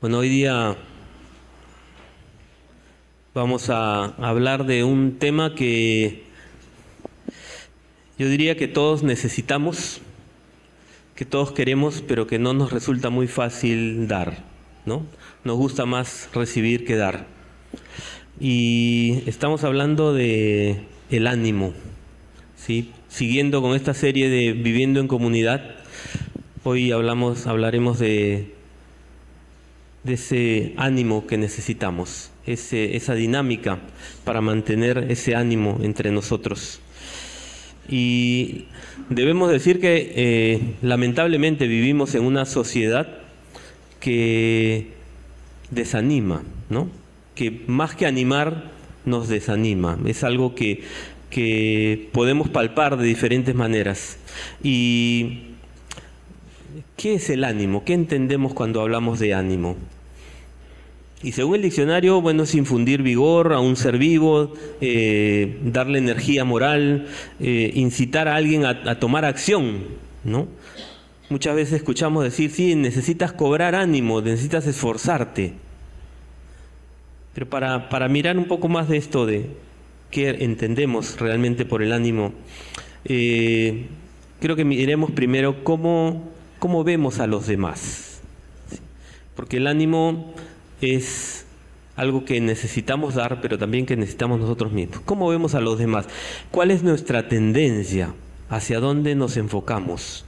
Bueno, hoy día vamos a hablar de un tema que yo diría que todos necesitamos, que todos queremos, pero que no nos resulta muy fácil dar, ¿no? Nos gusta más recibir que dar. Y estamos hablando de el ánimo, ¿sí? Siguiendo con esta serie de Viviendo en Comunidad, hoy hablamos, hablaremos de de ese ánimo que necesitamos, ese, esa dinámica para mantener ese ánimo entre nosotros. Y debemos decir que eh, lamentablemente vivimos en una sociedad que desanima, ¿no? que más que animar nos desanima. Es algo que, que podemos palpar de diferentes maneras. Y ¿Qué es el ánimo? ¿Qué entendemos cuando hablamos de ánimo? Y según el diccionario, bueno, es infundir vigor a un ser vivo, eh, darle energía moral, eh, incitar a alguien a, tomar acción, ¿no? Muchas veces escuchamos decir, sí, necesitas cobrar ánimo, necesitas esforzarte. Pero para, para mirar un poco más de esto, de qué entendemos realmente por el ánimo, eh, creo que miremos primero cómo cómo vemos a los demás. Porque el ánimo es algo que necesitamos dar, pero también que necesitamos nosotros mismos. ¿Cómo vemos a los demás? ¿Cuál es nuestra tendencia? ¿Hacia dónde nos enfocamos?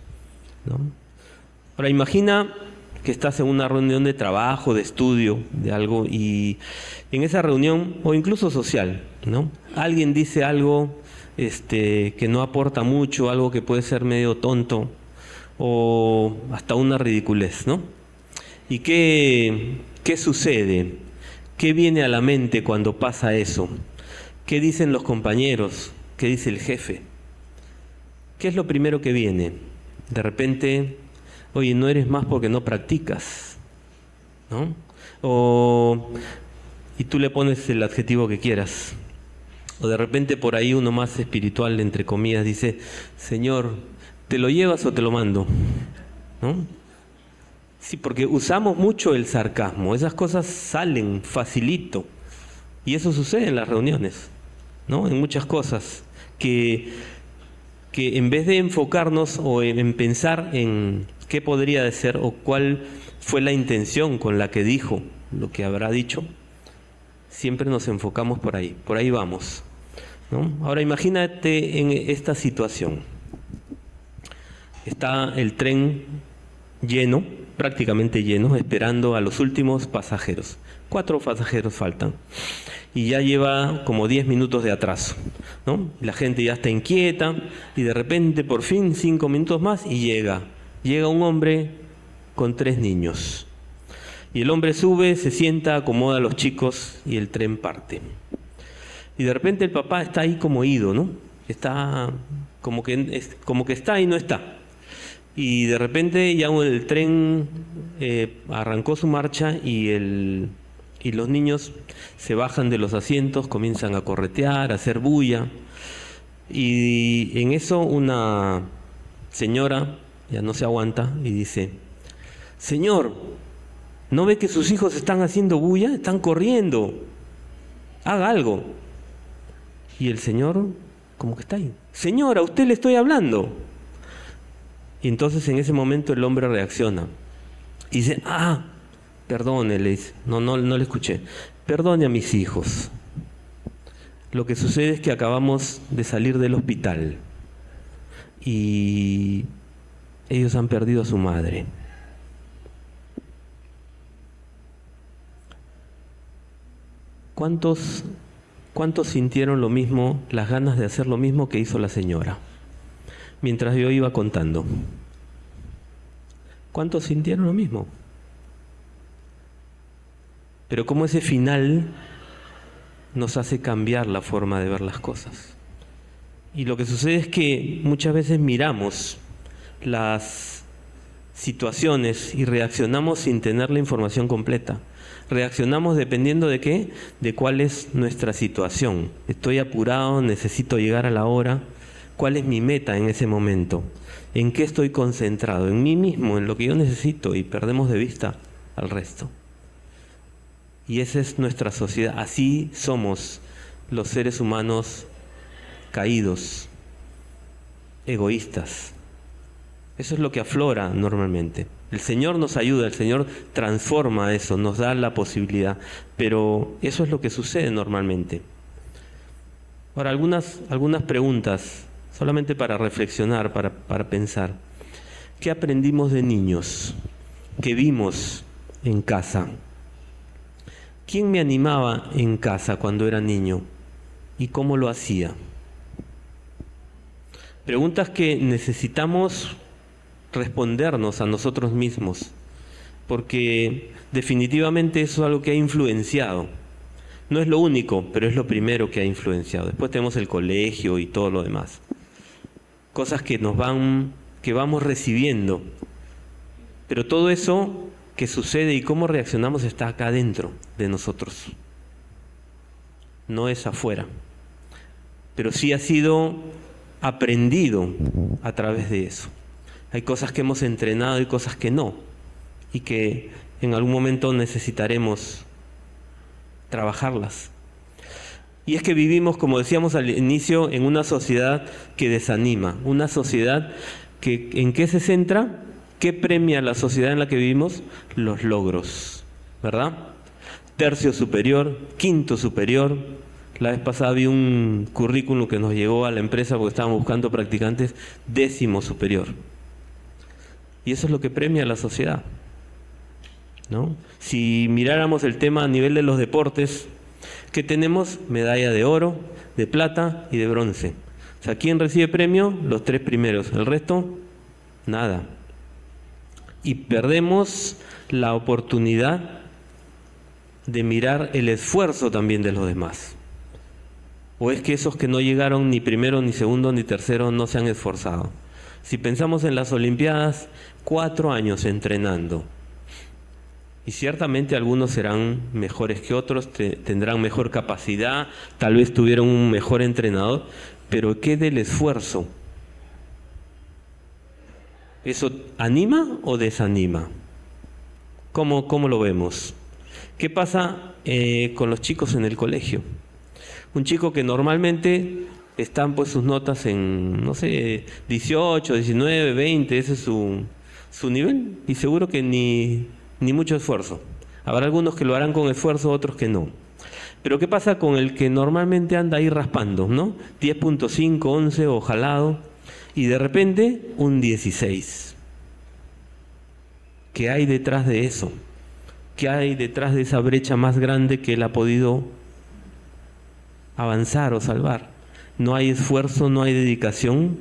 Ahora imagina que estás en una reunión de trabajo, de estudio, de algo, y en esa reunión, o incluso social, ¿no? Alguien dice algo este, que no aporta mucho, algo que puede ser medio tonto, o hasta una ridiculez, ¿no? ¿Y qué, qué sucede? ¿Qué viene a la mente cuando pasa eso? ¿Qué dicen los compañeros? ¿Qué dice el jefe? ¿Qué es lo primero que viene? De repente, oye, no eres más porque no practicas, ¿no? O, y tú le pones el adjetivo que quieras. O de repente por ahí uno más espiritual, entre comillas, dice, Señor, ¿Te lo llevas o te lo mando? ¿No? Sí, porque usamos mucho el sarcasmo, esas cosas salen facilito. Y eso sucede en las reuniones, ¿no? En muchas cosas. Que, que en vez de enfocarnos o en, pensar en qué podría ser o cuál fue la intención con la que dijo lo que habrá dicho, siempre nos enfocamos por ahí, por ahí vamos. ¿no? Ahora imagínate en esta situación está el tren lleno, prácticamente lleno, esperando a los últimos pasajeros. Cuatro pasajeros faltan. Y ya lleva como diez minutos de atraso. ¿no? La gente ya está inquieta y de repente, por fin, cinco minutos más y llega. Llega un hombre con tres niños. Y el hombre sube, se sienta, acomoda a los chicos y el tren parte. Y de repente el papá está ahí como ido, ¿no? Está como que, como que está y no está. Y de repente ya el tren eh, arrancó su marcha y, el, y los niños se bajan de los asientos, comienzan a corretear, a hacer bulla. Y en eso una señora ya no se aguanta y dice, Señor, ¿no ve que sus hijos están haciendo bulla? Están corriendo. Haga algo. Y el Señor, como que está ahí. Señora, usted le estoy hablando. Y entonces en ese momento el hombre reacciona. Y dice, ah, perdone, le dice, no, no, no le escuché, perdone a mis hijos. Lo que sucede es que acabamos de salir del hospital y ellos han perdido a su madre. ¿Cuántos, ¿Cuántos sintieron lo mismo, las ganas de hacer lo mismo que hizo la señora? Mientras yo iba contando. ¿Cuántos sintieron lo mismo? Pero cómo ese final nos hace cambiar la forma de ver las cosas. Y lo que sucede es que muchas veces miramos las situaciones y reaccionamos sin tener la información completa. Reaccionamos dependiendo de qué, de cuál es nuestra situación. Estoy apurado, necesito llegar a la hora, cuál es mi meta en ese momento, en qué estoy concentrado, en mí mismo, en lo que yo necesito y perdemos de vista al resto. Y esa es nuestra sociedad. Así somos los seres humanos caídos, egoístas. Eso es lo que aflora normalmente. El Señor nos ayuda, el Señor transforma eso, nos da la posibilidad, pero eso es lo que sucede normalmente. Ahora, algunas, algunas preguntas, solamente para reflexionar, para, para pensar. ¿Qué aprendimos de niños? ¿Qué vimos en casa? ¿Quién me animaba en casa cuando era niño? ¿Y cómo lo hacía? Preguntas que necesitamos respondernos a nosotros mismos, porque definitivamente eso es algo que ha influenciado. No es lo único, pero es lo primero que ha influenciado. Después tenemos el colegio y todo lo demás. Cosas que nos van, que vamos recibiendo. Pero todo eso que sucede y cómo reaccionamos está acá dentro de nosotros. No es afuera. Pero sí ha sido aprendido a través de eso. Hay cosas que hemos entrenado y cosas que no, y que en algún momento necesitaremos trabajarlas. Y es que vivimos, como decíamos al inicio, en una sociedad que desanima, una sociedad que en qué se centra, qué premia la sociedad en la que vivimos, los logros, ¿verdad? Tercio superior, quinto superior. La vez pasada vi un currículum que nos llegó a la empresa porque estábamos buscando practicantes, décimo superior. Y eso es lo que premia a la sociedad. ¿no? Si miráramos el tema a nivel de los deportes, ¿qué tenemos? Medalla de oro, de plata y de bronce. O sea, ¿quién recibe premio? Los tres primeros. El resto, nada. Y perdemos la oportunidad de mirar el esfuerzo también de los demás. ¿O es que esos que no llegaron ni primero, ni segundo, ni tercero no se han esforzado? Si pensamos en las Olimpiadas, cuatro años entrenando. Y ciertamente algunos serán mejores que otros, tendrán mejor capacidad, tal vez tuvieron un mejor entrenador, pero ¿qué del esfuerzo? ¿Eso anima o desanima? ¿Cómo, cómo lo vemos? ¿Qué pasa eh, con los chicos en el colegio? Un chico que normalmente están pues sus notas en, no sé, 18, 19, 20, ese es su, su nivel y seguro que ni, ni mucho esfuerzo. Habrá algunos que lo harán con esfuerzo, otros que no. Pero ¿qué pasa con el que normalmente anda ahí raspando, ¿no? 10.5, 11 o jalado y de repente un 16. ¿Qué hay detrás de eso? ¿Qué hay detrás de esa brecha más grande que él ha podido avanzar o salvar? No hay esfuerzo, no hay dedicación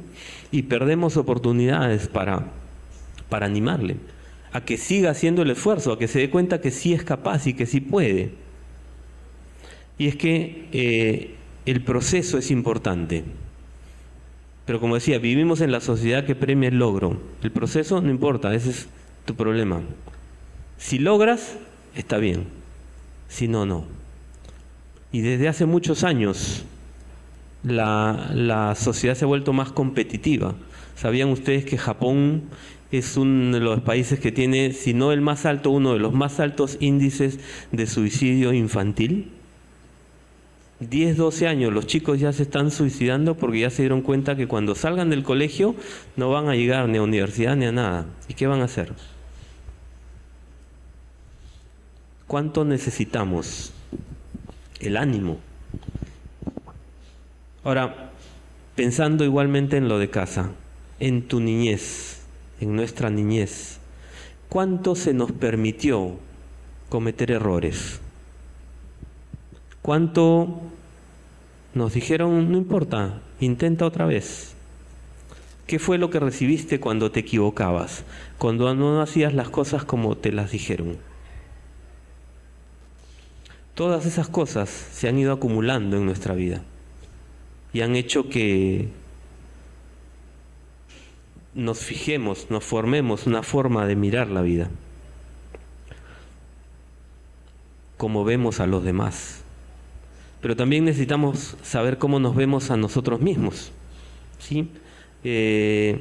y perdemos oportunidades para para animarle, a que siga haciendo el esfuerzo, a que se dé cuenta que sí es capaz y que sí puede. Y es que eh, el proceso es importante. Pero como decía, vivimos en la sociedad que premia el logro. El proceso no importa, ese es tu problema. Si logras, está bien. Si no, no. Y desde hace muchos años la, la sociedad se ha vuelto más competitiva. ¿Sabían ustedes que Japón es uno de los países que tiene, si no el más alto, uno de los más altos índices de suicidio infantil. 10, 12 años, los chicos ya se están suicidando porque ya se dieron cuenta que cuando salgan del colegio no van a llegar ni a universidad ni a nada. ¿Y qué van a hacer? ¿Cuánto necesitamos? El ánimo. Ahora, pensando igualmente en lo de casa, en tu niñez, en nuestra niñez, ¿cuánto se nos permitió cometer errores? ¿Cuánto nos dijeron, no importa, intenta otra vez? ¿Qué fue lo que recibiste cuando te equivocabas, cuando no hacías las cosas como te las dijeron? Todas esas cosas se han ido acumulando en nuestra vida y han hecho que nos fijemos, nos formemos una forma de mirar la vida, como vemos a los demás. Pero también necesitamos saber cómo nos vemos a nosotros mismos. ¿sí? Eh,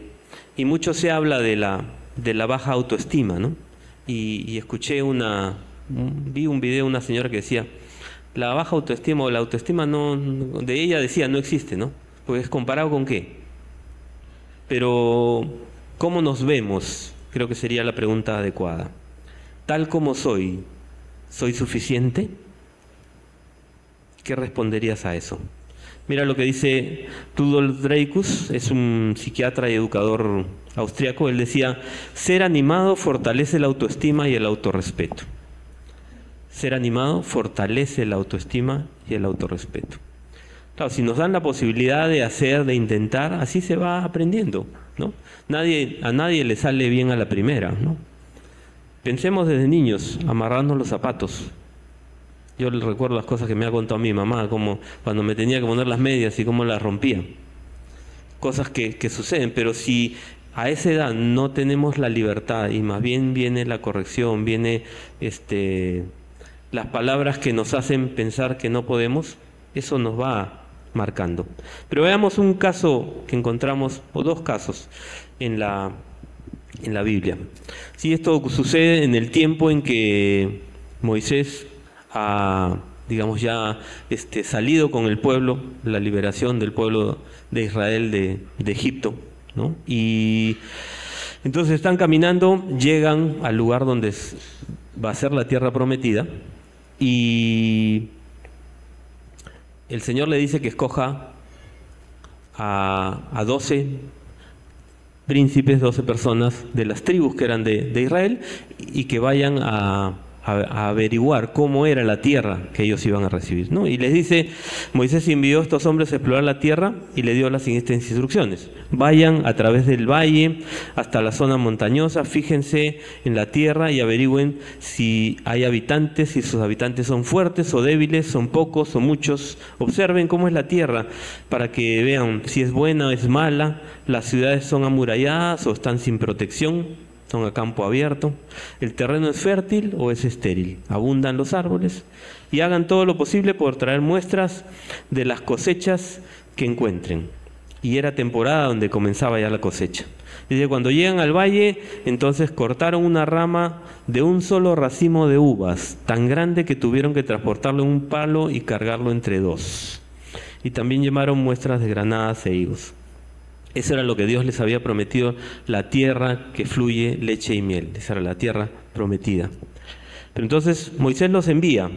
y mucho se habla de la, de la baja autoestima, ¿no? Y, escuché una, Vi un video de una señora que decía, la baja autoestima o la autoestima no, de ella decía no existe, ¿no? Pues comparado con qué. Pero, ¿cómo nos vemos? Creo que sería la pregunta adecuada. Tal como soy, ¿soy suficiente? ¿Qué responderías a eso? Mira lo que dice Rudolf Dreykus, es un psiquiatra y educador austriaco. Él decía, ser animado fortalece la autoestima y el autorrespeto. Ser animado fortalece la autoestima y el autorrespeto. Claro, si nos dan la posibilidad de hacer, de intentar, así se va aprendiendo. ¿no? Nadie, a nadie le sale bien a la primera. ¿no? Pensemos desde niños, amarrarnos los zapatos. Yo recuerdo las cosas que me ha contado mi mamá, como cuando me tenía que poner las medias y cómo las rompía. Cosas que, que suceden, pero si a esa edad no tenemos la libertad y más bien viene la corrección, viene este, las palabras que nos hacen pensar que no podemos, eso nos va marcando. Pero veamos un caso que encontramos, o dos casos, en la, en la Biblia. Si esto sucede en el tiempo en que Moisés ha, digamos, ya este, salido con el pueblo, la liberación del pueblo de Israel de, de Egipto. ¿no? Y entonces están caminando, llegan al lugar donde va a ser la tierra prometida y el Señor le dice que escoja a, a 12 príncipes, 12 personas de las tribus que eran de, de Israel y que vayan a a, averiguar cómo era la tierra que ellos iban a recibir. ¿no? Y les dice, Moisés envió a estos hombres a explorar la tierra y le dio las siguientes instrucciones. Vayan a través del valle hasta la zona montañosa, fíjense en la tierra y averigüen si hay habitantes, si sus habitantes son fuertes o débiles, son pocos o muchos. Observen cómo es la tierra para que vean si es buena o es mala, las ciudades son amuralladas o están sin protección son a campo abierto, el terreno es fértil o es estéril, abundan los árboles y hagan todo lo posible por traer muestras de las cosechas que encuentren. Y era temporada donde comenzaba ya la cosecha. Dice, cuando llegan al valle, entonces cortaron una rama de un solo racimo de uvas, tan grande que tuvieron que transportarlo en un palo y cargarlo entre dos. Y también llevaron muestras de granadas e higos. Eso era lo que Dios les había prometido, la tierra que fluye leche y miel. Esa era la tierra prometida. Pero entonces Moisés los envía,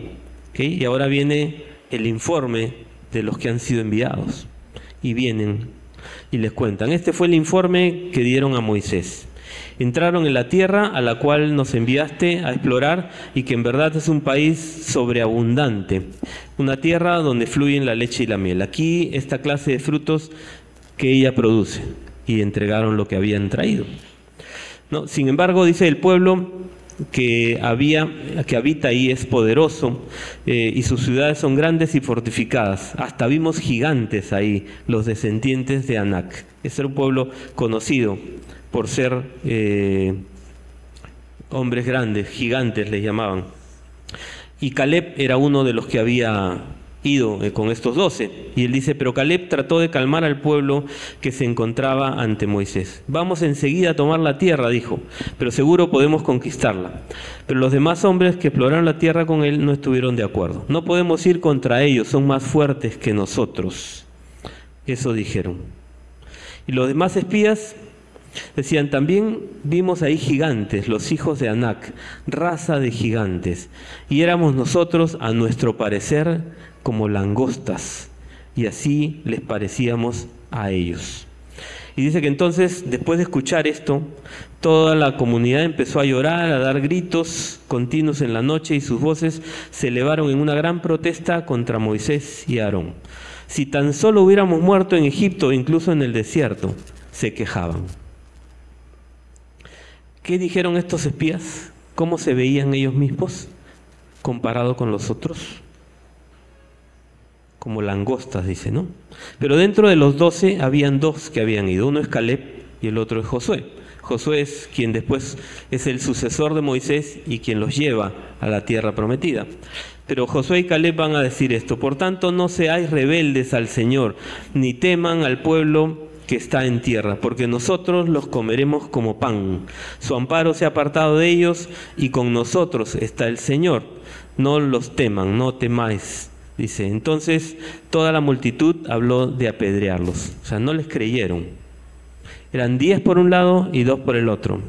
y ahora viene el informe de los que han sido enviados. Y vienen y les cuentan. Este fue el informe que dieron a Moisés. Entraron en la tierra a la cual nos enviaste a explorar y que en verdad es un país sobreabundante, una tierra donde fluyen la leche y la miel. Aquí esta clase de frutos que ella produce y entregaron lo que habían traído. ¿No? Sin embargo, dice el pueblo que, había, que habita ahí es poderoso eh, y sus ciudades son grandes y fortificadas. Hasta vimos gigantes ahí, los descendientes de Anak. Ese era un pueblo conocido por ser eh, hombres grandes, gigantes les llamaban. Y Caleb era uno de los que había ido eh, con estos doce. Y él dice, pero Caleb trató de calmar al pueblo que se encontraba ante Moisés. Vamos enseguida a tomar la tierra, dijo, pero seguro podemos conquistarla. Pero los demás hombres que exploraron la tierra con él no estuvieron de acuerdo. No podemos ir contra ellos, son más fuertes que nosotros. Eso dijeron. Y los demás espías Decían, también vimos ahí gigantes, los hijos de Anac, raza de gigantes, y éramos nosotros, a nuestro parecer, como langostas, y así les parecíamos a ellos. Y dice que entonces, después de escuchar esto, toda la comunidad empezó a llorar, a dar gritos continuos en la noche y sus voces se elevaron en una gran protesta contra Moisés y Aarón. Si tan solo hubiéramos muerto en Egipto, incluso en el desierto, se quejaban. ¿Qué dijeron estos espías? ¿Cómo se veían ellos mismos comparado con los otros? Como langostas, dice, ¿no? Pero dentro de los doce habían dos que habían ido, uno es Caleb y el otro es Josué. Josué es quien después es el sucesor de Moisés y quien los lleva a la tierra prometida. Pero Josué y Caleb van a decir esto, por tanto no seáis rebeldes al Señor, ni teman al pueblo que está en tierra, porque nosotros los comeremos como pan. Su amparo se ha apartado de ellos y con nosotros está el Señor. No los teman, no temáis. Dice, entonces toda la multitud habló de apedrearlos. O sea, no les creyeron. Eran diez por un lado y dos por el otro.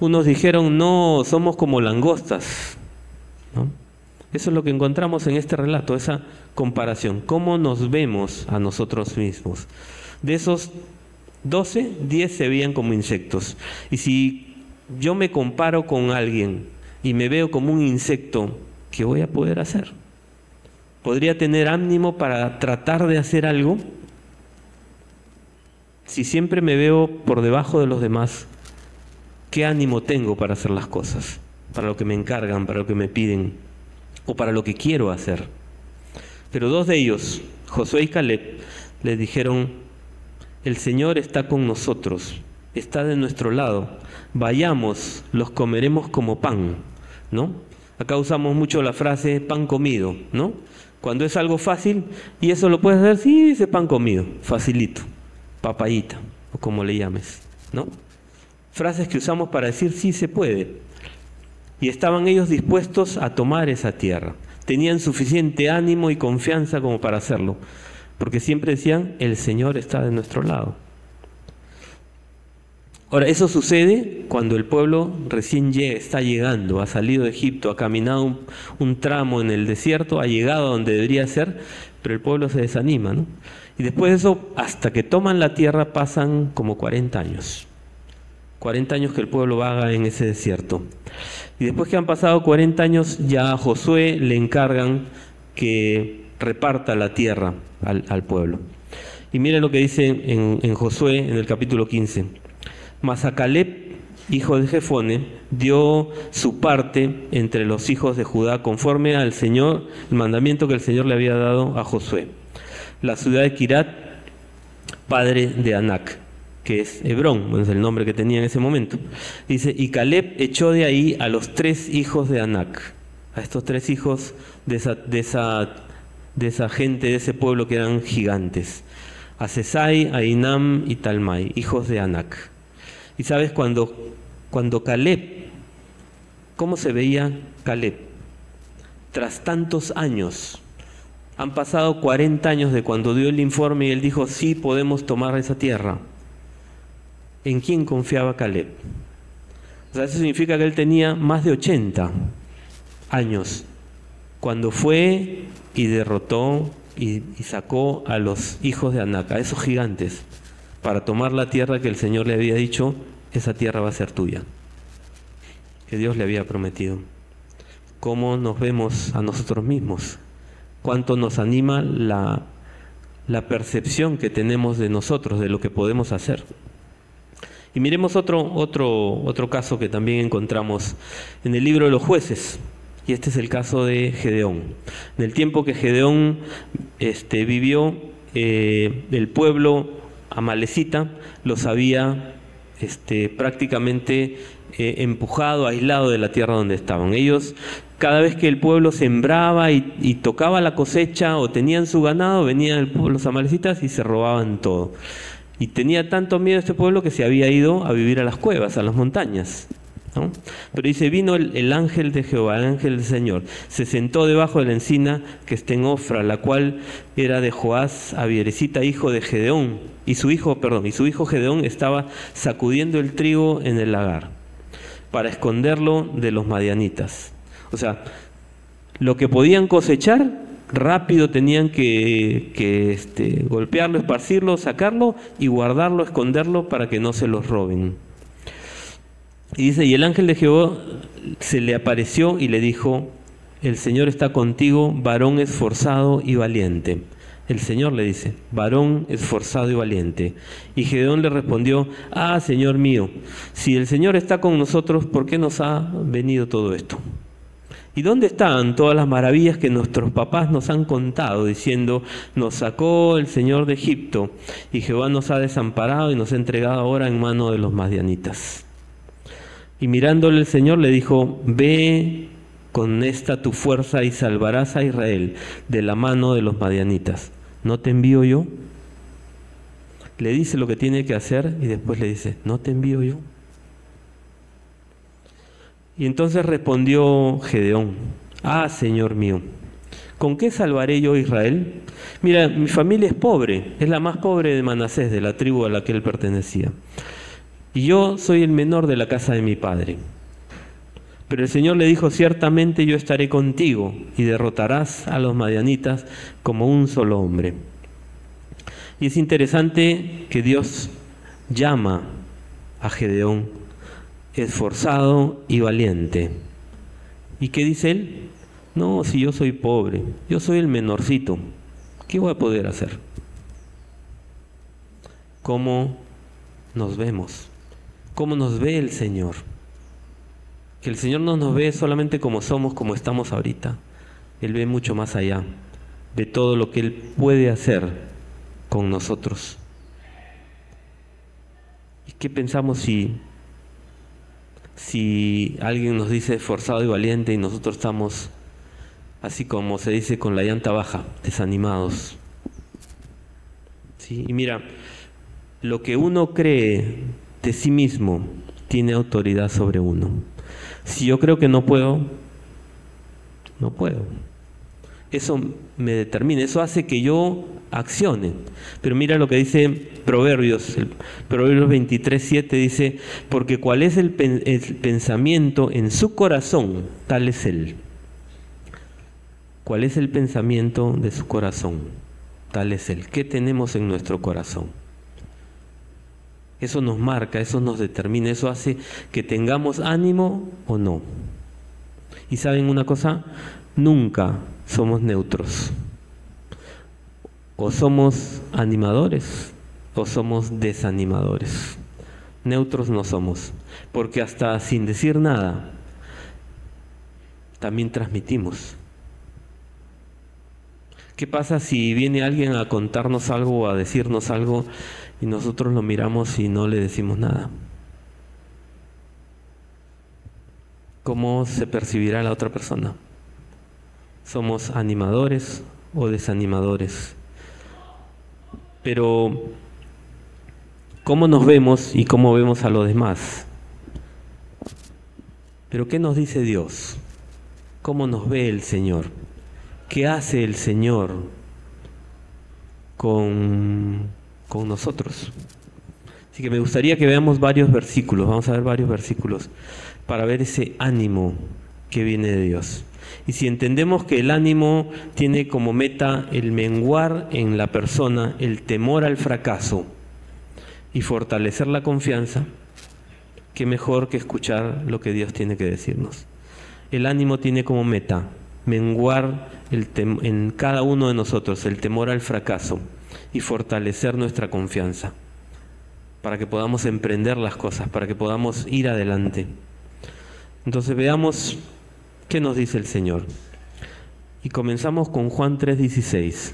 Unos dijeron, no, somos como langostas. Eso es lo que encontramos en este relato, esa comparación. ¿Cómo nos vemos a nosotros mismos? De esos doce, diez se veían como insectos. Y si yo me comparo con alguien y me veo como un insecto, ¿qué voy a poder hacer? ¿Podría tener ánimo para tratar de hacer algo? Si siempre me veo por debajo de los demás, ¿Qué ánimo tengo para hacer las cosas? Para lo que me encargan, para lo que me piden o para lo que quiero hacer. Pero dos de ellos, Josué y Caleb, le dijeron, el Señor está con nosotros, está de nuestro lado, vayamos, los comeremos como pan, ¿no? Acá usamos mucho la frase pan comido, ¿no? Cuando es algo fácil, y eso lo puedes hacer, sí, dice pan comido, facilito, papayita, o como le llames, ¿no? frases que usamos para decir sí se puede. Y estaban ellos dispuestos a tomar esa tierra. Tenían suficiente ánimo y confianza como para hacerlo, porque siempre decían, el Señor está de nuestro lado. Ahora, eso sucede cuando el pueblo recién llega, está llegando, ha salido de Egipto, ha caminado un, tramo en el desierto, ha llegado a donde debería ser, pero el pueblo se desanima. ¿no? Y después de eso, hasta que toman la tierra, pasan como 40 años. 40 años que el pueblo vaga en ese desierto. Y después que han pasado 40 años, ya a Josué le encargan que reparta la tierra al, pueblo. Y miren lo que dice en, Josué en el capítulo 15. Caleb, hijo de Jefone, dio su parte entre los hijos de Judá conforme al Señor, el mandamiento que el Señor le había dado a Josué. La ciudad de Kirat, padre de Anac que es Hebrón, es el nombre que tenía en ese momento. Dice, y Caleb echó de ahí a los tres hijos de Anac, a estos tres hijos de esa, de esa, de esa gente, de ese pueblo que eran gigantes, a Sesai, a Inam y Talmai, hijos de Anac. Y sabes, cuando, cuando Caleb, ¿cómo se veía Caleb? Tras tantos años, han pasado 40 años de cuando dio el informe y él dijo, sí, podemos tomar esa tierra en quién confiaba Caleb. O sea, eso significa que él tenía más de 80 años cuando fue y derrotó y, sacó a los hijos de Anac, a esos gigantes, para tomar la tierra que el Señor le había dicho, esa tierra va a ser tuya, que Dios le había prometido. ¿Cómo nos vemos a nosotros mismos? ¿Cuánto nos anima la, la percepción que tenemos de nosotros, de lo que podemos hacer? Y miremos otro, otro, otro caso que también encontramos en el libro de los jueces. Y este es el caso de Gedeón. En el tiempo que Gedeón este, vivió, eh, el pueblo amalecita los había este, prácticamente eh, empujado, aislado de la tierra donde estaban. Ellos, cada vez que el pueblo sembraba y, y tocaba la cosecha o tenían su ganado, venían los amalecitas y se robaban todo. Y tenía tanto miedo este pueblo que se había ido a vivir a las cuevas, a las montañas. Pero dice, vino el, ángel de Jehová, el ángel del Señor, se sentó debajo de la encina que está en Ofra, la cual era de Joás Avierecita, hijo de Gedeón, y su hijo, perdón, y su hijo Gedeón estaba sacudiendo el trigo en el lagar para esconderlo de los madianitas. O sea, lo que podían cosechar rápido tenían que, este, golpearlo, esparcirlo, sacarlo y guardarlo, esconderlo para que no se los roben. Y dice, y el ángel de Jehová se le apareció y le dijo, el Señor está contigo, varón esforzado y valiente. El Señor le dice, varón esforzado y valiente. Y Gedeón le respondió, ah, Señor mío, si el Señor está con nosotros, ¿por qué nos ha venido todo esto? ¿Y dónde están todas las maravillas que nuestros papás nos han contado, diciendo, nos sacó el Señor de Egipto y Jehová nos ha desamparado y nos ha entregado ahora en mano de los madianitas? Y mirándole el Señor le dijo, ve con esta tu fuerza y salvarás a Israel de la mano de los madianitas. ¿No te envío yo? le dice lo que tiene que hacer y después le dice, ¿no te envío yo? Y entonces respondió Gedeón, ah, Señor mío, ¿con qué salvaré yo a Israel? Mira, mi familia es pobre, es la más pobre de Manasés, de la tribu a la que él pertenecía. Y yo soy el menor de la casa de mi padre. Pero el Señor le dijo, ciertamente yo estaré contigo y derrotarás a los madianitas como un solo hombre. Y es interesante que Dios llama a Gedeón esforzado y valiente. ¿Y qué dice él? No, si yo soy pobre, yo soy el menorcito, ¿qué voy a poder hacer? ¿Cómo nos vemos? ¿Cómo nos ve el Señor? Que el Señor no nos ve solamente como somos, como estamos ahorita. Él ve mucho más allá, ve todo lo que Él puede hacer con nosotros. ¿Y qué pensamos si, si alguien nos dice esforzado y valiente y nosotros estamos, así como se dice, con la llanta baja, desanimados? ¿Sí? Y mira, lo que uno cree de sí mismo tiene autoridad sobre uno. Si yo creo que no puedo, no puedo. Eso me determina, eso hace que yo accione. Pero mira lo que dice Proverbios, Proverbios 23, 7 dice, porque cuál es el, el pensamiento en su corazón, tal es él. ¿Cuál es el pensamiento de su corazón? Tal es él. ¿Qué tenemos en nuestro corazón? Eso nos marca, eso nos determina, eso hace que tengamos ánimo o no. Y saben una cosa, nunca somos neutros. O somos animadores o somos desanimadores. Neutros no somos, porque hasta sin decir nada, también transmitimos. ¿Qué pasa si viene alguien a contarnos algo o a decirnos algo y nosotros lo miramos y no le decimos nada. ¿Cómo se percibirá la otra persona? ¿Somos animadores o desanimadores? Pero, ¿cómo nos vemos y cómo vemos a los demás? Pero, ¿qué nos dice Dios? ¿Cómo nos ve el Señor? ¿Qué hace el Señor con con nosotros. Así que me gustaría que veamos varios versículos, vamos a ver varios versículos, para ver ese ánimo que viene de Dios. Y si entendemos que el ánimo tiene como meta el menguar en la persona, el temor al fracaso y fortalecer la confianza, qué mejor que escuchar lo que Dios tiene que decirnos. El ánimo tiene como meta menguar en cada uno de nosotros el temor al fracaso y fortalecer nuestra confianza, para que podamos emprender las cosas, para que podamos ir adelante. Entonces veamos qué nos dice el Señor. Y comenzamos con Juan 3:16,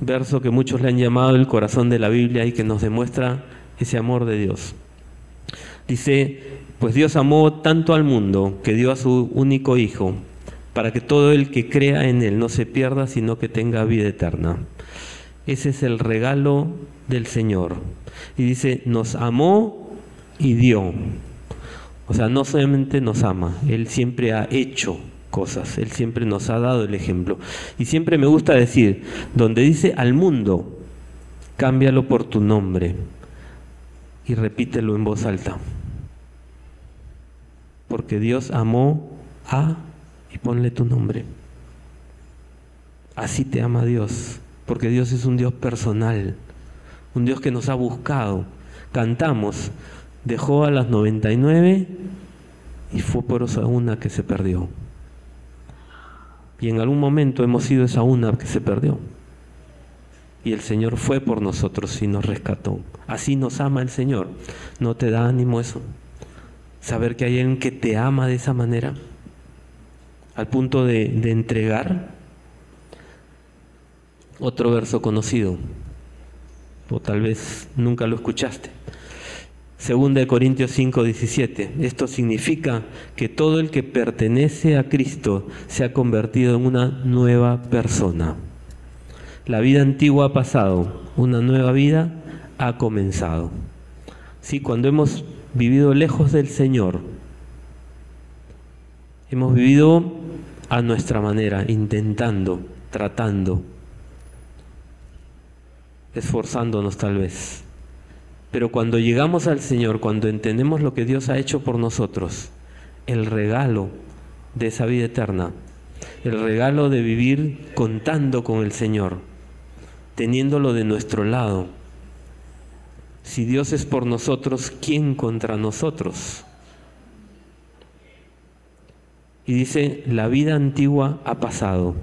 verso que muchos le han llamado el corazón de la Biblia y que nos demuestra ese amor de Dios. Dice, pues Dios amó tanto al mundo que dio a su único Hijo, para que todo el que crea en Él no se pierda, sino que tenga vida eterna. Ese es el regalo del Señor. Y dice, nos amó y dio. O sea, no solamente nos ama, Él siempre ha hecho cosas, Él siempre nos ha dado el ejemplo. Y siempre me gusta decir, donde dice al mundo, cámbialo por tu nombre y repítelo en voz alta. Porque Dios amó a y ponle tu nombre. Así te ama Dios porque Dios es un Dios personal, un Dios que nos ha buscado. Cantamos, dejó a las 99 y fue por esa una que se perdió. Y en algún momento hemos sido esa una que se perdió. Y el Señor fue por nosotros y nos rescató. Así nos ama el Señor. ¿No te da ánimo eso? Saber que hay alguien que te ama de esa manera, al punto de, de entregar otro verso conocido, o tal vez nunca lo escuchaste. Segunda de Corintios 5, 17. Esto significa que todo el que pertenece a Cristo se ha convertido en una nueva persona. La vida antigua ha pasado, una nueva vida ha comenzado. Sí, cuando hemos vivido lejos del Señor, hemos vivido a nuestra manera, intentando, tratando, esforzándonos tal vez. Pero cuando llegamos al Señor, cuando entendemos lo que Dios ha hecho por nosotros, el regalo de esa vida eterna, el regalo de vivir contando con el Señor, teniéndolo de nuestro lado. Si Dios es por nosotros, ¿quién contra nosotros? Y dice, la vida antigua ha pasado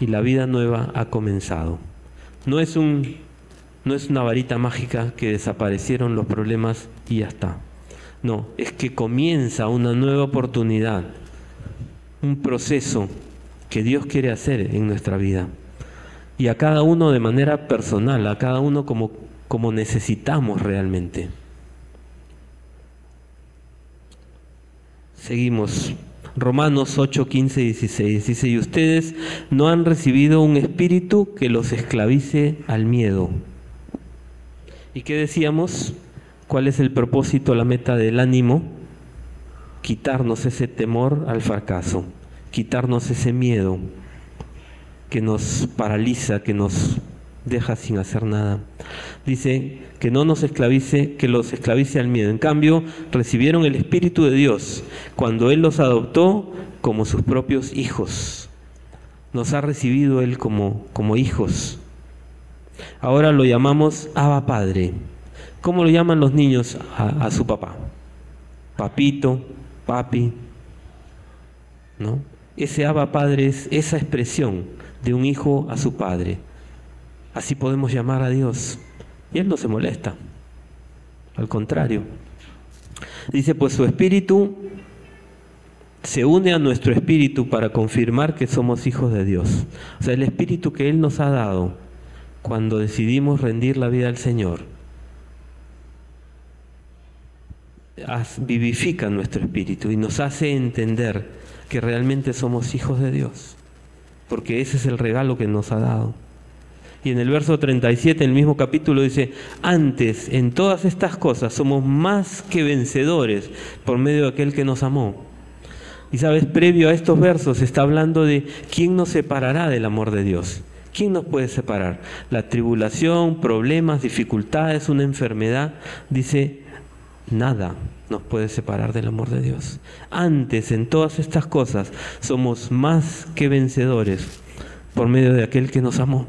y la vida nueva ha comenzado. No es un no es una varita mágica que desaparecieron los problemas y ya está. No, es que comienza una nueva oportunidad, un proceso que Dios quiere hacer en nuestra vida. Y a cada uno de manera personal, a cada uno como, como necesitamos realmente. Seguimos. Romanos 8, 15 y 16 dice, y ustedes no han recibido un espíritu que los esclavice al miedo ¿Y qué decíamos? ¿Cuál es el propósito, la meta del ánimo? Quitarnos ese temor al fracaso, quitarnos ese miedo que nos paraliza, que nos deja sin hacer nada. Dice que no nos esclavice, que los esclavice al miedo. En cambio, recibieron el Espíritu de Dios cuando Él los adoptó como sus propios hijos. Nos ha recibido Él como, como hijos. Ahora lo llamamos Abba Padre. ¿Cómo lo llaman los niños a, su papá? Papito, papi. ¿No? Ese Abba Padre es esa expresión de un hijo a su padre. Así podemos llamar a Dios. Y Él no se molesta. Al contrario. Dice, pues su espíritu se une a nuestro espíritu para confirmar que somos hijos de Dios. O sea, el espíritu que Él nos ha dado cuando decidimos rendir la vida al Señor, vivifica nuestro espíritu y nos hace entender que realmente somos hijos de Dios, porque ese es el regalo que nos ha dado. Y en el verso 37, el mismo capítulo dice, antes en todas estas cosas somos más que vencedores por medio de aquel que nos amó. Y sabes, previo a estos versos está hablando de quién nos separará del amor de Dios. ¿Quién nos puede separar? La tribulación, problemas, dificultades, una enfermedad. Dice, nada nos puede separar del amor de Dios. Antes, en todas estas cosas, somos más que vencedores por medio de aquel que nos amó.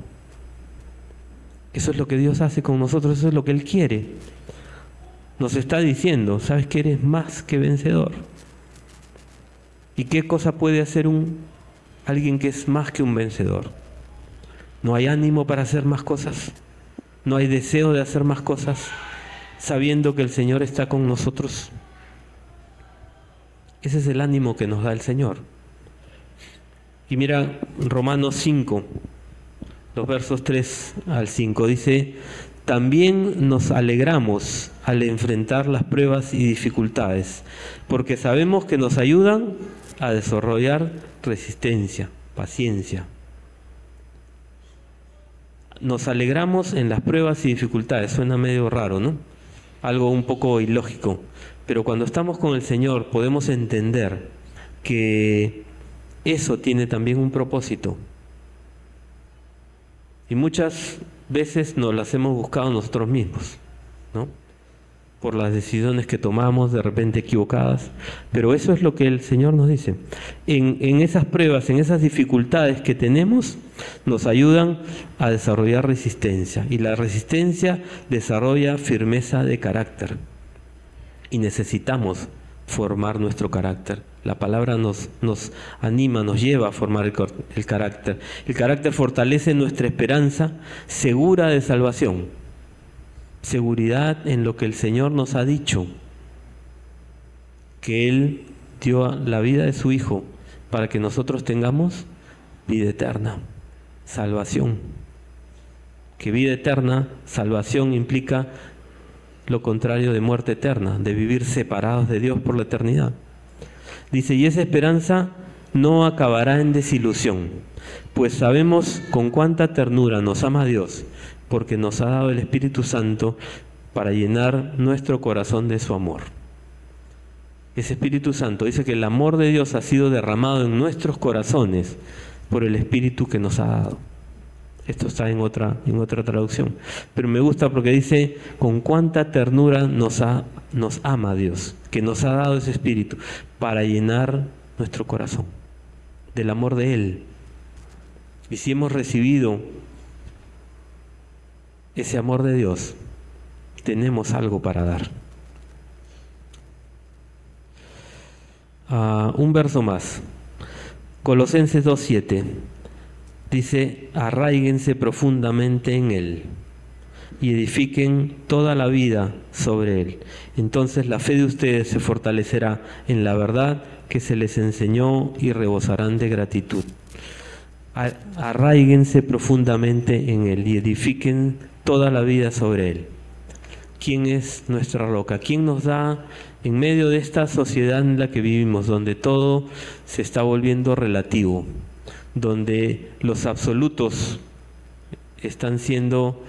Eso es lo que Dios hace con nosotros, eso es lo que Él quiere. Nos está diciendo, sabes que eres más que vencedor. ¿Y qué cosa puede hacer un alguien que es más que un vencedor? No hay ánimo para hacer más cosas. No hay deseo de hacer más cosas sabiendo que el Señor está con nosotros. Ese es el ánimo que nos da el Señor. Y mira Romanos 5, los versos 3 al 5, dice, también nos alegramos al enfrentar las pruebas y dificultades, porque sabemos que nos ayudan a desarrollar resistencia, paciencia, nos alegramos en las pruebas y dificultades. Suena medio raro, ¿no? Algo un poco ilógico. Pero cuando estamos con el Señor podemos entender que eso tiene también un propósito. Y muchas veces nos las hemos buscado nosotros mismos, ¿no? por las decisiones que tomamos de repente equivocadas, pero eso es lo que el Señor nos dice. En, en, esas pruebas, en esas dificultades que tenemos, nos ayudan a desarrollar resistencia y la resistencia desarrolla firmeza de carácter y necesitamos formar nuestro carácter. La palabra nos, nos anima, nos lleva a formar el, el carácter. El carácter fortalece nuestra esperanza segura de salvación seguridad en lo que el Señor nos ha dicho, que Él dio la vida de su Hijo para que nosotros tengamos vida eterna, salvación. Que vida eterna, salvación implica lo contrario de muerte eterna, de vivir separados de Dios por la eternidad. Dice, y esa esperanza no acabará en desilusión, pues sabemos con cuánta ternura nos ama Dios porque nos ha dado el Espíritu Santo para llenar nuestro corazón de su amor. Ese Espíritu Santo dice que el amor de Dios ha sido derramado en nuestros corazones por el Espíritu que nos ha dado. Esto está en otra, en otra traducción. Pero me gusta porque dice con cuánta ternura nos, ha, nos ama Dios, que nos ha dado ese Espíritu para llenar nuestro corazón del amor de Él. Y si hemos recibido ese amor de Dios, tenemos algo para dar. Ah, un verso más. Colosenses 2.7 dice, arraíguense profundamente en Él y edifiquen toda la vida sobre Él. Entonces la fe de ustedes se fortalecerá en la verdad que se les enseñó y rebosarán de gratitud. Arraíguense profundamente en Él y edifiquen toda la vida sobre Él. ¿Quién es nuestra roca? ¿Quién nos da en medio de esta sociedad en la que vivimos, donde todo se está volviendo relativo, donde los absolutos están siendo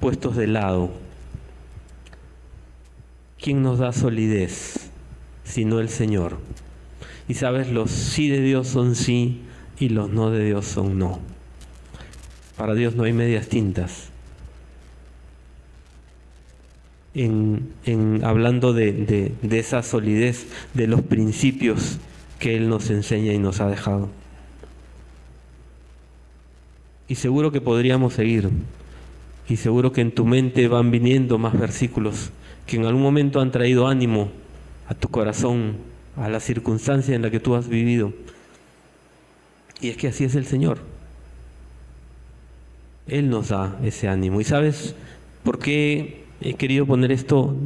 puestos de lado? ¿Quién nos da solidez sino el Señor? Y sabes, los sí de Dios son sí y los no de Dios son no. Para Dios no hay medias tintas en, hablando de, de esa solidez, de los principios que Él nos enseña y nos ha dejado. Y seguro que podríamos seguir. Y seguro que en tu mente van viniendo más versículos que en algún momento han traído ánimo a tu corazón, a la circunstancia en la que tú has vivido. Y es que así es el Señor. Él nos da ese ánimo. ¿Y sabes por qué He querido poner esto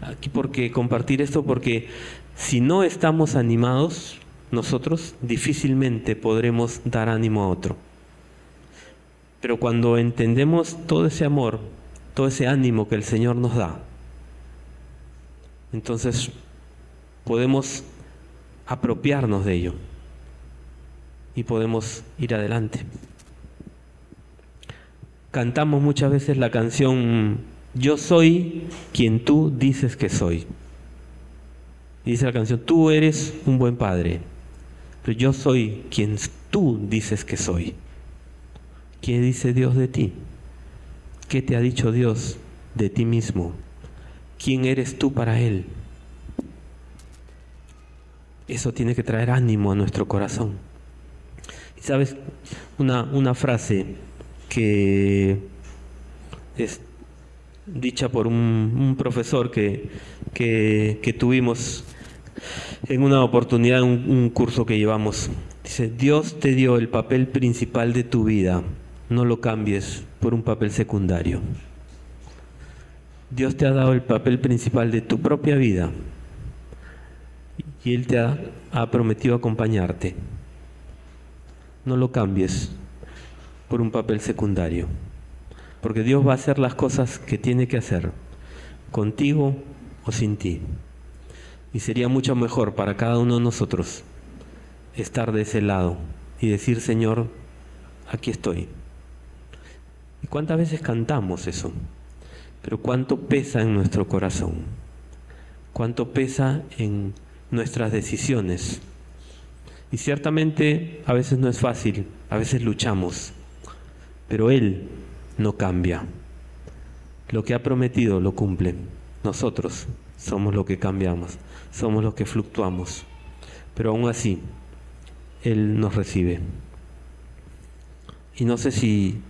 aquí porque compartir esto porque si no estamos animados nosotros difícilmente podremos dar ánimo a otro. Pero cuando entendemos todo ese amor, todo ese ánimo que el Señor nos da, entonces podemos apropiarnos de ello y podemos ir adelante. Cantamos muchas veces la canción yo soy quien tú dices que soy. dice la canción, tú eres un buen padre, pero yo soy quien tú dices que soy. ¿Qué dice Dios de ti? ¿Qué te ha dicho Dios de ti mismo? ¿Quién eres tú para Él? Eso tiene que traer ánimo a nuestro corazón. Y sabes, una, una frase que es, dicha por un, profesor que, que, tuvimos en una oportunidad, un, un curso que llevamos. Dice, Dios te dio el papel principal de tu vida, no lo cambies por un papel secundario. Dios te ha dado el papel principal de tu propia vida y Él te ha, prometido acompañarte. No lo cambies por un papel secundario porque Dios va a hacer las cosas que tiene que hacer, contigo o sin ti. Y sería mucho mejor para cada uno de nosotros estar de ese lado y decir, Señor, aquí estoy. ¿Y cuántas veces cantamos eso? Pero cuánto pesa en nuestro corazón, cuánto pesa en nuestras decisiones. Y ciertamente a veces no es fácil, a veces luchamos, pero Él no cambia. Lo que ha prometido lo cumple. Nosotros somos los que cambiamos, somos los que fluctuamos. Pero aún así, Él nos recibe. Y no sé si,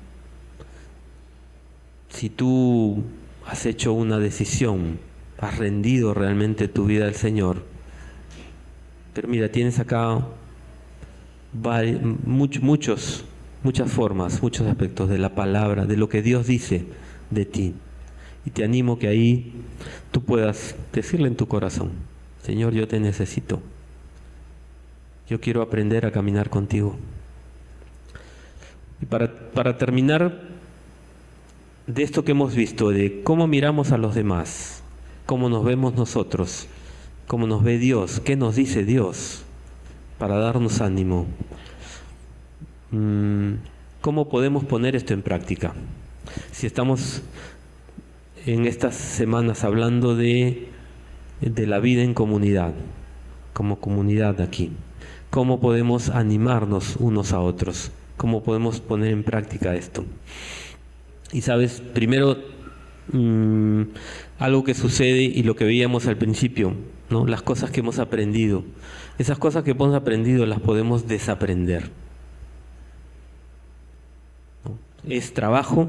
si tú has hecho una decisión, has rendido realmente tu vida al Señor. Pero mira, tienes acá muchas formas, muchos aspectos de la palabra, de lo que Dios dice de ti. Y te animo que ahí tú puedas decirle en tu corazón, Señor, yo te necesito. Yo quiero aprender a caminar contigo. Y para, para terminar de esto que hemos visto, de cómo miramos a los demás, cómo nos vemos nosotros, cómo nos ve Dios, qué nos dice Dios, para darnos ánimo. Mm, ¿Cómo podemos poner esto en práctica? Si estamos en estas semanas hablando de, de la vida en comunidad, como comunidad aquí, cómo podemos animarnos unos a otros, cómo podemos poner en práctica esto. Y sabes, primero, mm, algo que sucede y lo que veíamos al principio, ¿no? las cosas que hemos aprendido. Esas cosas que hemos aprendido las podemos desaprender. Es trabajo,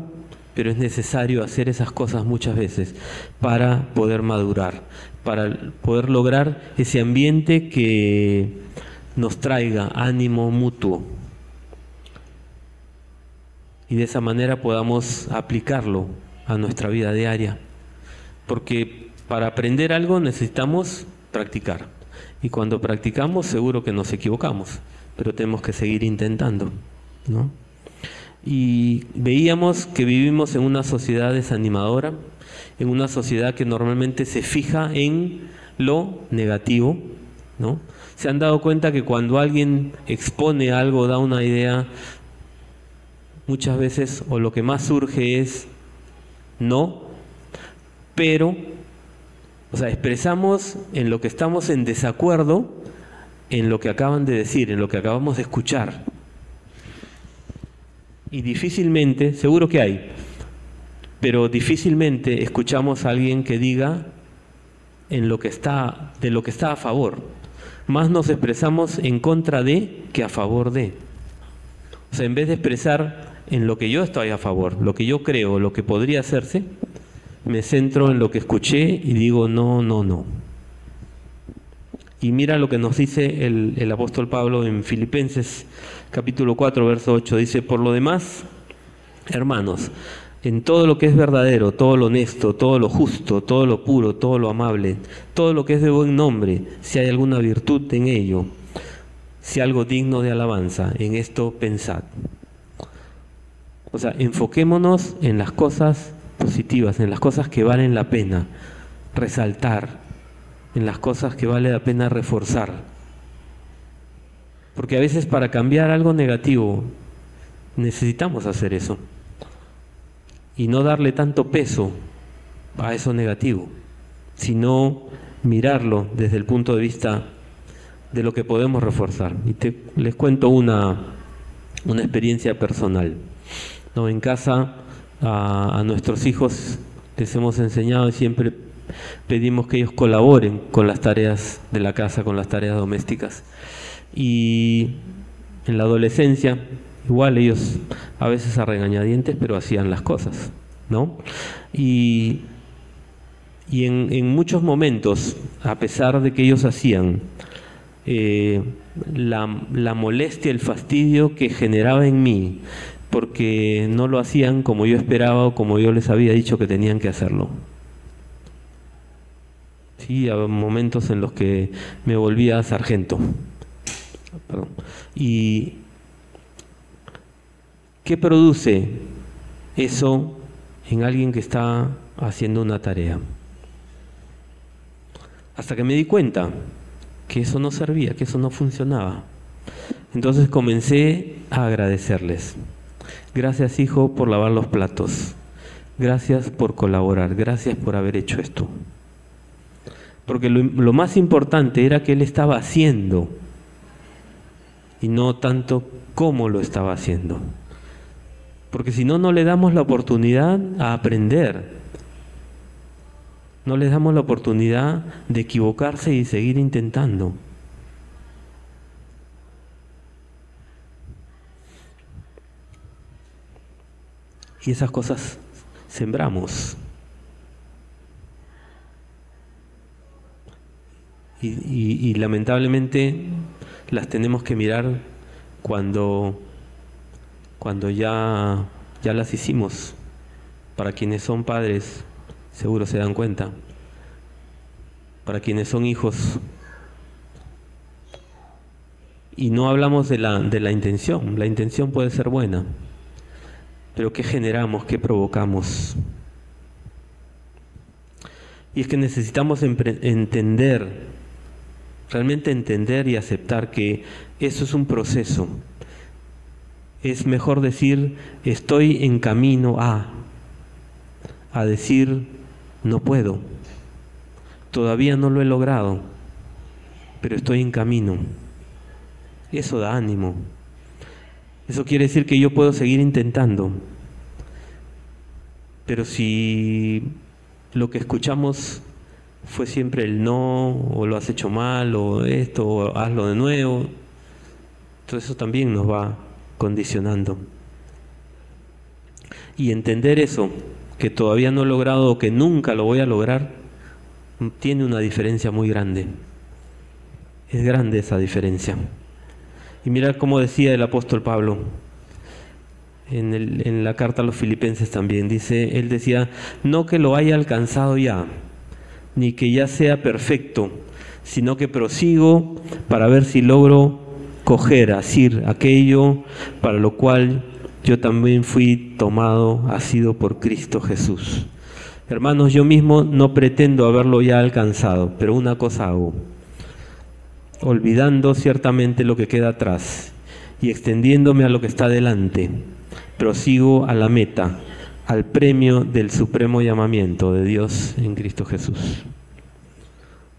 pero es necesario hacer esas cosas muchas veces para poder madurar, para poder lograr ese ambiente que nos traiga ánimo mutuo y de esa manera podamos aplicarlo a nuestra vida diaria. Porque para aprender algo necesitamos practicar. Y cuando practicamos seguro que nos equivocamos, pero tenemos que seguir intentando. ¿no? Y veíamos que vivimos en una sociedad desanimadora, en una sociedad que normalmente se fija en lo negativo. ¿no? Se han dado cuenta que cuando alguien expone algo, da una idea, muchas veces o lo que más surge es no, pero, o sea, expresamos en lo que estamos en desacuerdo en lo que acaban de decir, en lo que acabamos de escuchar. Y difícilmente, seguro que hay, pero difícilmente escuchamos a alguien que diga en lo que está, de lo que está a favor. Más nos expresamos en contra de que a favor de. O sea, en vez de expresar en lo que yo estoy a favor, lo que yo creo, lo que podría hacerse, me centro en lo que escuché y digo no, no, no. Y mira lo que nos dice el, apóstol Pablo en Filipenses capítulo 4, verso 8. Dice, por lo demás, hermanos, en todo lo que es verdadero, todo lo honesto, todo lo justo, todo lo puro, todo lo amable, todo lo que es de buen nombre, si hay alguna virtud en ello, si algo digno de alabanza, en esto pensad. O sea, enfoquémonos en las cosas positivas, en las cosas que valen la pena resaltar, en las cosas que vale la pena reforzar. Porque a veces para cambiar algo negativo necesitamos hacer eso y no darle tanto peso a eso negativo, sino mirarlo desde el punto de vista de lo que podemos reforzar. Y te, les cuento una, una experiencia personal. ¿No? En casa a, nuestros hijos les hemos enseñado y siempre pedimos que ellos colaboren con las tareas de la casa, con las tareas domésticas. Y en la adolescencia, igual ellos a veces a regañadientes, pero hacían las cosas, ¿no? Y, y en, muchos momentos, a pesar de que ellos hacían, eh, la, la molestia, el fastidio que generaba en mí porque no lo hacían como yo esperaba o como yo les había dicho que tenían que hacerlo. Sí, había momentos en los que me volvía sargento. ¿Y qué produce eso en alguien que está haciendo una tarea? Hasta que me di cuenta que eso no servía, que eso no funcionaba. Entonces comencé a agradecerles. Gracias hijo por lavar los platos. Gracias por colaborar. Gracias por haber hecho esto. Porque lo, más importante era que él estaba haciendo y no tanto cómo lo estaba haciendo. Porque si no, no le damos la oportunidad a aprender. No le damos la oportunidad de equivocarse y seguir intentando. Y esas cosas sembramos. Y, lamentablemente las tenemos que mirar cuando, cuando ya, ya las hicimos. Para quienes son padres, seguro se dan cuenta. Para quienes son hijos. Y no hablamos de la, de la intención. La intención puede ser buena. Pero ¿qué generamos? ¿Qué provocamos? Y es que necesitamos entender, realmente entender y aceptar que eso es un proceso. Es mejor decir, estoy en camino a, a decir, no puedo, todavía no lo he logrado, pero estoy en camino. Eso da ánimo. Eso quiere decir que yo puedo seguir intentando. Pero si lo que escuchamos fue siempre el no, o lo has hecho mal, o esto, o hazlo de nuevo, todo eso también nos va condicionando. Y entender eso, que todavía no he logrado o que nunca lo voy a lograr, tiene una diferencia muy grande. Es grande esa diferencia. Y mirar cómo decía el apóstol Pablo en, la carta a los filipenses también. Dice, él decía, no que lo haya alcanzado ya, ni que ya sea perfecto, sino que prosigo para ver si logro coger, asir aquello para lo cual yo también fui tomado, ha sido por Cristo Jesús. Hermanos, yo mismo no pretendo haberlo ya alcanzado, pero una cosa hago, olvidando ciertamente lo que queda atrás y extendiéndome a lo que está delante, prosigo a la meta, al premio del supremo llamamiento de Dios en Cristo Jesús.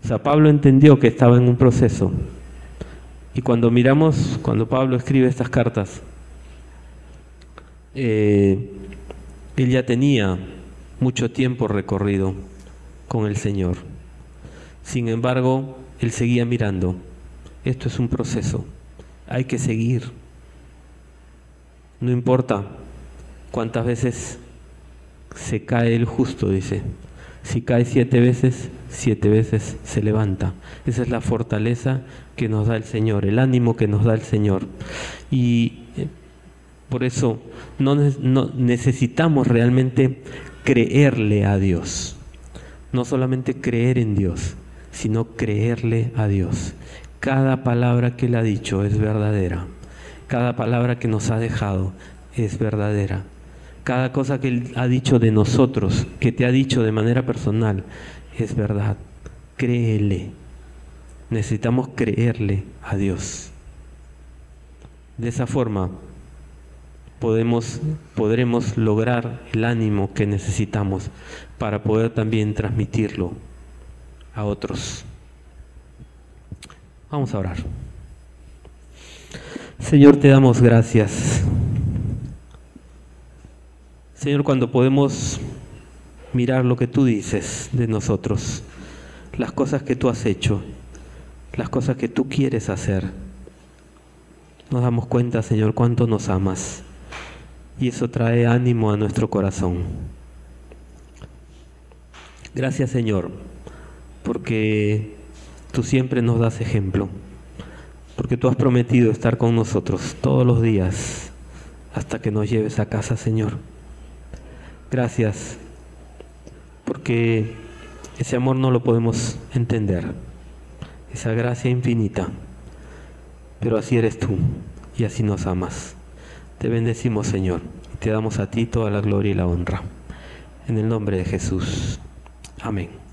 O sea, Pablo entendió que estaba en un proceso. Y cuando miramos, cuando Pablo escribe estas cartas, eh, él ya tenía mucho tiempo recorrido con el Señor. Sin embargo, él seguía mirando. Esto es un proceso. Hay que seguir. No importa cuántas veces se cae el justo, dice. Si cae siete veces, siete veces se levanta. Esa es la fortaleza que nos da el Señor, el ánimo que nos da el Señor. Y eh, por eso no, no necesitamos realmente creerle a Dios. No solamente creer en Dios, sino creerle a Dios. Cada palabra que Él ha dicho es verdadera. Cada palabra que nos ha dejado es verdadera. Cada cosa que Él ha dicho de nosotros, que te ha dicho de manera personal, es verdad. Créele. Necesitamos creerle a Dios. De esa forma podemos, podremos lograr el ánimo que necesitamos para poder también transmitirlo a otros. Vamos a orar. Señor, te damos gracias. Señor, cuando podemos mirar lo que tú dices de nosotros, las cosas que tú has hecho, las cosas que tú quieres hacer, nos damos cuenta, Señor, cuánto nos amas y eso trae ánimo a nuestro corazón. Gracias Señor, porque tú siempre nos das ejemplo, porque tú has prometido estar con nosotros todos los días hasta que nos lleves a casa, Señor. Gracias, porque ese amor no lo podemos entender, esa gracia infinita, pero así eres tú y así nos amas. Te bendecimos, Señor, y te damos a ti toda la gloria y la honra. En el nombre de Jesús. Amén.